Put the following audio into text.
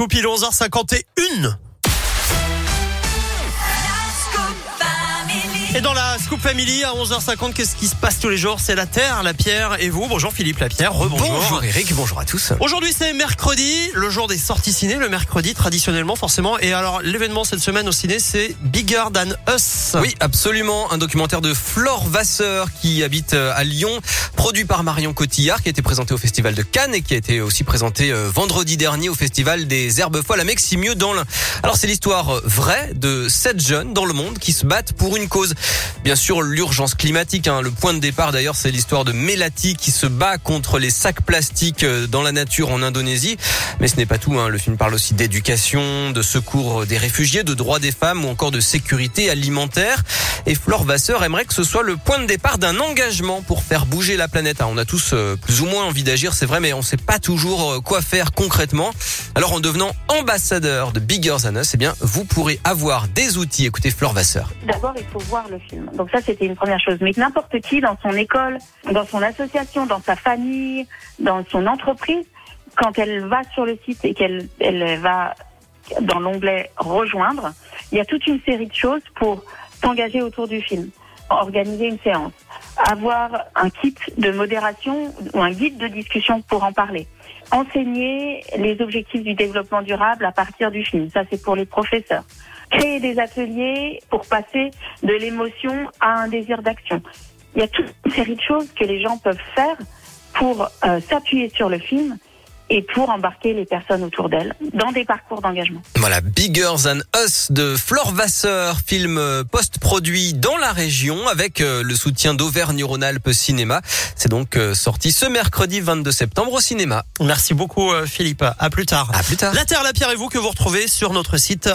Scoop, il est 11h51. Et dans la Scoop Family à 11h50, qu'est-ce qui se passe tous les jours? C'est la Terre, la Pierre et vous. Bonjour Philippe Lapierre, rebonjour. Bonjour Eric, bonjour à tous. Aujourd'hui c'est mercredi, le jour des sorties ciné, le mercredi traditionnellement forcément. Et alors l'événement cette semaine au ciné c'est Bigger Than Us. Oui, absolument, un documentaire de Flore Vasseur qui habite euh, à Lyon, produit par Marion Cotillard, qui a été présenté au Festival de Cannes et qui a été aussi présenté euh, vendredi dernier au Festival des Herbes Folles à Meximieux dans l'Ain. Alors c'est l'histoire euh, vraie de sept jeunes dans le monde qui se battent pour une cause. Bien sûr, l'urgence climatique. Hein. Le point de départ, d'ailleurs, c'est l'histoire de Melati qui se bat contre les sacs plastiques euh, dans la nature en Indonésie. Mais ce n'est pas tout. Hein. Le film parle aussi d'éducation, de secours des réfugiés, de droits des femmes ou encore de sécurité alimentaire. Et Flore Vasseur aimerait que ce soit le point de départ d'un engagement pour faire bouger la planète. on a tous euh, plus ou moins envie d'agir, c'est vrai, mais on ne sait pas toujours euh, quoi faire concrètement. Alors en devenant ambassadeur de Bigger Than Us, eh bien, vous pourrez avoir des outils. Écoutez Flore Vasseur. D'abord, il faut voir le film. Donc ça, c'était une première chose. Mais n'importe qui, dans son école, dans son association, dans sa famille, dans son entreprise, quand elle va sur le site et qu'elle elle va dans l'onglet rejoindre, il y a toute une série de choses pour s'engager autour du film, organiser une séance, avoir un kit de modération ou un guide de discussion pour en parler, enseigner les objectifs du développement durable à partir du film. Ça, c'est pour les professeurs créer des ateliers pour passer de l'émotion à un désir d'action. Il y a toute une série de choses que les gens peuvent faire pour euh, s'appuyer sur le film et pour embarquer les personnes autour d'elles dans des parcours d'engagement. Voilà, Bigger Than Us de Flore Vasseur, film euh, post-produit dans la région avec euh, le soutien d'Auvergne-Rhône-Alpes Cinéma. C'est donc sorti ce mercredi 22 septembre au cinéma. Merci beaucoup Philippe. À plus tard. À plus tard. La Terre, la Pierre et vous que vous retrouvez sur notre site